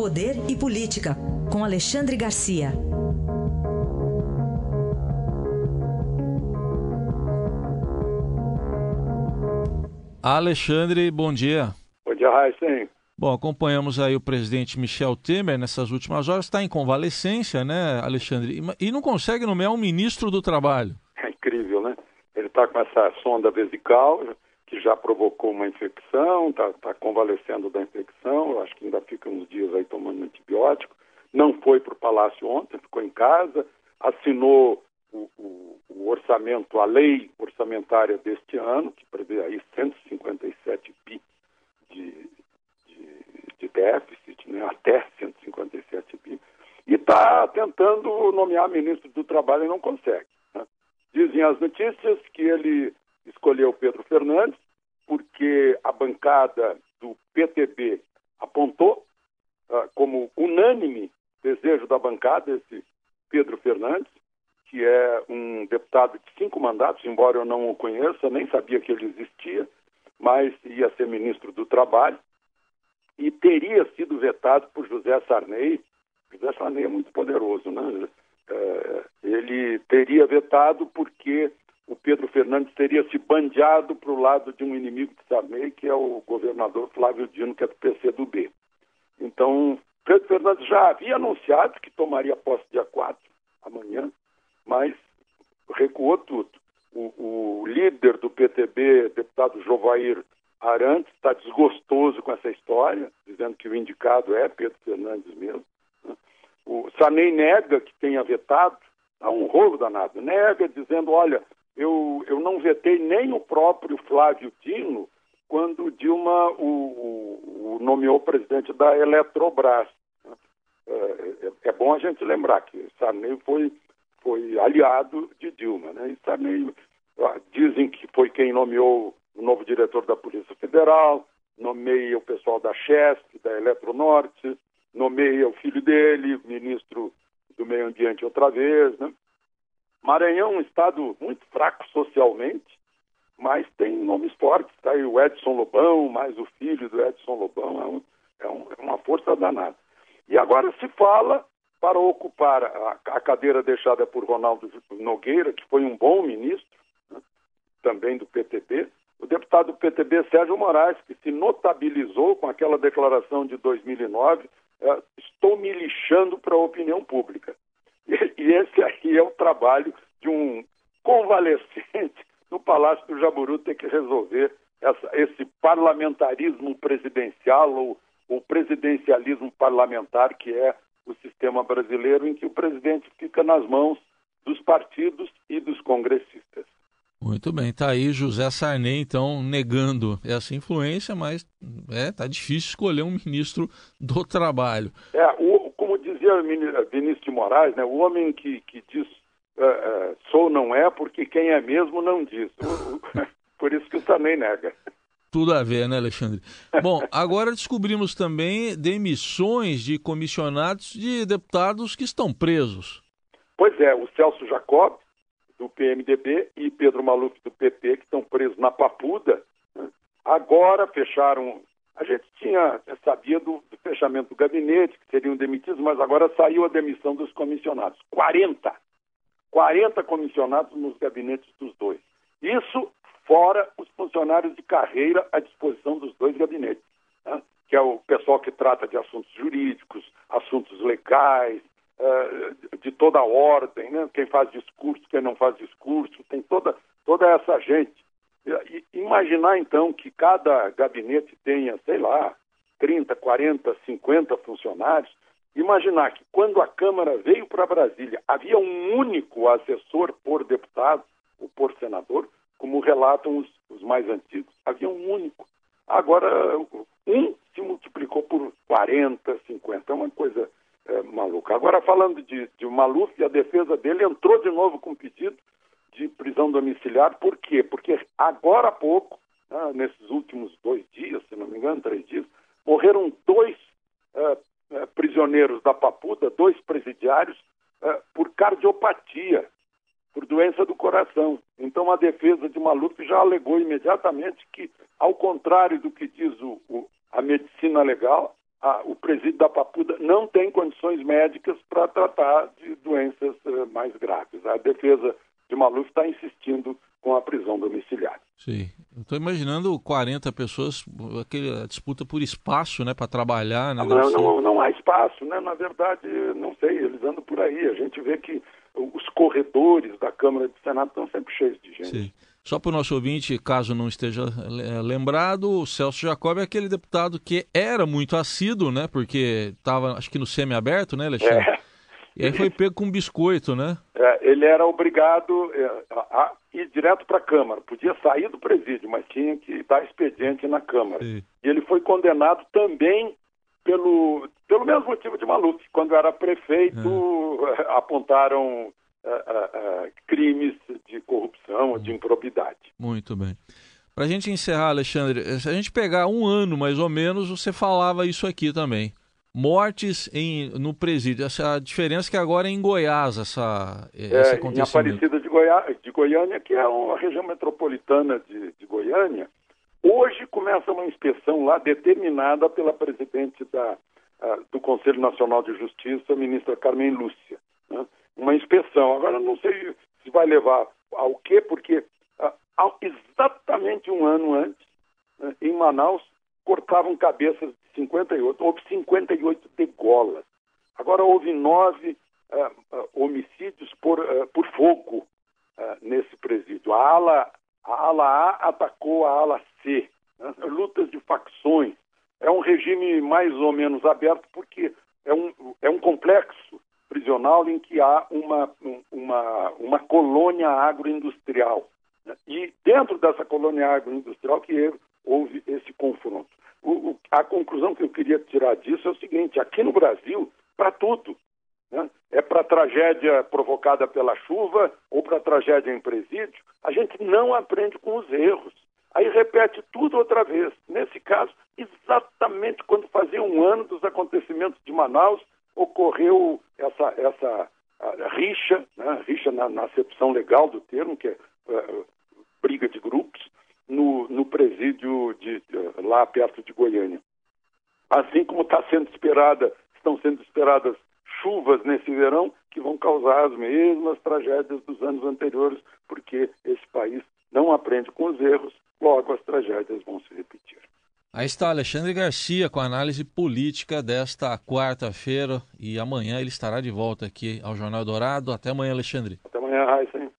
Poder e Política, com Alexandre Garcia. Alexandre, bom dia. Bom dia, Raíssen. Bom, acompanhamos aí o presidente Michel Temer nessas últimas horas, está em convalescência, né, Alexandre? E não consegue nomear um ministro do Trabalho. É incrível, né? Ele está com essa sonda vesical, que já provocou uma infecção, está tá convalescendo da infecção, acho que ainda fica uns dias aí tomando antibiótico. Não foi para o Palácio ontem, ficou em casa, assinou o, o, o, orçamento, a lei orçamentária deste ano, que prevê aí 157 bi de, de déficit, né, até 157 bi, e está tentando nomear ministro do Trabalho e não consegue. Né? Dizem as notícias que ele escolheu Pedro Fernandes porque a bancada do PTB apontou uh, como unânime desejo da bancada esse Pedro Fernandes, que é um deputado de cinco mandatos, embora eu não o conheça, nem sabia que ele existia, mas ia ser ministro do Trabalho e teria sido vetado por José Sarney. José Sarney é muito poderoso, né? É, ele teria vetado porque o Pedro Fernandes teria se bandeado para o lado de um inimigo de Sarney, que é o governador Flávio Dino, que é do PCdoB. Então, Pedro Fernandes já havia anunciado que tomaria posse dia 4, amanhã, mas recuou tudo. O, o líder do PTB, deputado Jovair Arantes está desgostoso com essa história, dizendo que o indicado é Pedro Fernandes mesmo. Né? O Sanei nega que tenha vetado, há um rolo danado, nega dizendo, olha, eu, eu não vetei nem o próprio Flávio Dino quando Dilma o, o, nomeou presidente da Eletrobras. É, é, é, bom a gente lembrar que Sarney foi, foi aliado de Dilma. Né? E Sarney, dizem que foi quem nomeou o novo diretor da Polícia Federal, nomeia o pessoal da Chesp, da Eletronorte, nomeia o filho dele, ministro do Meio Ambiente outra vez, né? Maranhão é um estado muito fraco socialmente, mas tem nomes fortes. Está aí o Edson Lobão, mais o filho do Edson Lobão, é, um, é, um, é uma força danada. E agora se fala para ocupar a, a, cadeira deixada por Ronaldo Nogueira, que foi um bom ministro, né? também do PTB, o deputado do PTB, Sérgio Moraes, que se notabilizou com aquela declaração de 2009, é, estou me lixando para a opinião pública. E, esse aí é o trabalho de um convalescente no Palácio do Jaburu ter que resolver essa, esse parlamentarismo presidencial ou, ou presidencialismo parlamentar que é o sistema brasileiro em que o presidente fica nas mãos dos partidos e dos congressistas. Muito bem, tá aí José Sarney, então, negando essa influência, mas é, tá difícil escolher um ministro do trabalho. É, o, dizia Vinícius de Moraes, né, o homem que, que diz uh, uh, sou não é, porque quem é mesmo não diz. por isso que o Sarney nega. Tudo a ver, né, Alexandre? Bom, agora descobrimos também demissões de comissionados de deputados que estão presos. Pois é, o Celso Jacob, do PMDB e Pedro Maluf do PP, que estão presos na Papuda, né? agora fecharam. A gente tinha sabia do, do, fechamento do gabinete, que seriam demitidos, mas agora saiu a demissão dos comissionados. 40. 40 comissionados nos gabinetes dos dois. Isso fora os funcionários de carreira à disposição dos dois gabinetes, né? que é o pessoal que trata de assuntos jurídicos, assuntos legais, uh, de toda a ordem, né? quem faz discurso, quem não faz discurso, tem toda, toda essa gente. E, imaginar então que cada gabinete tenha, sei lá, 30, 40, 50 funcionários, imaginar que quando a Câmara veio para Brasília havia um único assessor por deputado ou por senador, como relatam os, os mais antigos. Havia um único. Agora, um se multiplicou por 40, 50. É uma coisa é, maluca. Agora, falando de, de Maluf, a defesa dele entrou de novo com pedido de prisão domiciliar. Por quê? Porque agora há pouco, né, nesses últimos dois dias, se não me engano, três dias, morreram dois é, é, prisioneiros da Papuda, dois presidiários, é, por cardiopatia, por doença do coração. Então, a defesa de Maluf já alegou imediatamente que, ao contrário do que diz o, o, a medicina legal, a, o presídio da Papuda não tem condições médicas para tratar de doenças uh, mais graves. A defesa de Maluf está insistindo com a prisão domiciliar. Sim. Estou imaginando 40 pessoas, aquela disputa por espaço, né, para trabalhar, né? Não, não, não, há espaço, né? Na verdade, não sei, eles andam por aí. A gente vê que os corredores da Câmara do Senado estão sempre cheios de gente. Sim. Só para o nosso ouvinte, caso não esteja lembrado, o Celso Jacob é aquele deputado que era muito assíduo, né? Porque estava, acho que no semi-aberto, né, Alexandre? É. E aí foi pego com biscoito, né? É, ele era obrigado é, a ir direto para a Câmara. Podia sair do presídio, mas tinha que dar expediente na Câmara. Sim. E ele foi condenado também pelo, pelo mesmo motivo de Maluf. Quando era prefeito, é. apontaram uh, uh, crimes de corrupção, de improbidade. Muito bem. Para a gente encerrar, Alexandre, se a gente pegar um ano mais ou menos, você falava isso aqui também mortes em, no presídio. Essa, a diferença é que agora é em Goiás essa, é, esse acontecimento. Em Aparecida de, Goiás, de Goiânia, que é uma região metropolitana de, de Goiânia, hoje começa uma inspeção lá determinada pela presidente da, do Conselho Nacional de Justiça, a ministra Carmen Lúcia. Né? Uma inspeção. Agora não sei se vai levar ao quê, porque exatamente um ano antes, uh, em Manaus, cortavam cabeças 58, houve 58 degolas. Agora houve nove uh, uh, homicídios por, uh, por fogo nesse presídio. A ala, a ala A atacou a ala C. Né? Lutas de facções. É um regime mais ou menos aberto porque é um, é um complexo prisional em que há uma, uma, uma colônia agroindustrial. Né? E dentro dessa colônia agroindustrial que houve esse confronto. A conclusão que eu queria tirar disso é o seguinte: aqui no Brasil, para tudo, né? é para tragédia provocada pela chuva ou para tragédia em presídio, a gente não aprende com os erros. Aí repete tudo outra vez. Nesse caso, exatamente quando fazia um ano dos acontecimentos de Manaus, ocorreu essa, essa rixa, né? rixa na, na acepção legal do termo, que é uh, briga de grupos, no, no presídio de, lá perto de Goiânia. Assim como está sendo esperada, estão sendo esperadas chuvas nesse verão que vão causar as mesmas tragédias dos anos anteriores, porque esse país não aprende com os erros, logo as tragédias vão se repetir. Aí está Alexandre Garcia com a análise política desta quarta-feira e amanhã ele estará de volta aqui ao Jornal Dourado. Até amanhã, Alexandre. Até amanhã, Raíssa.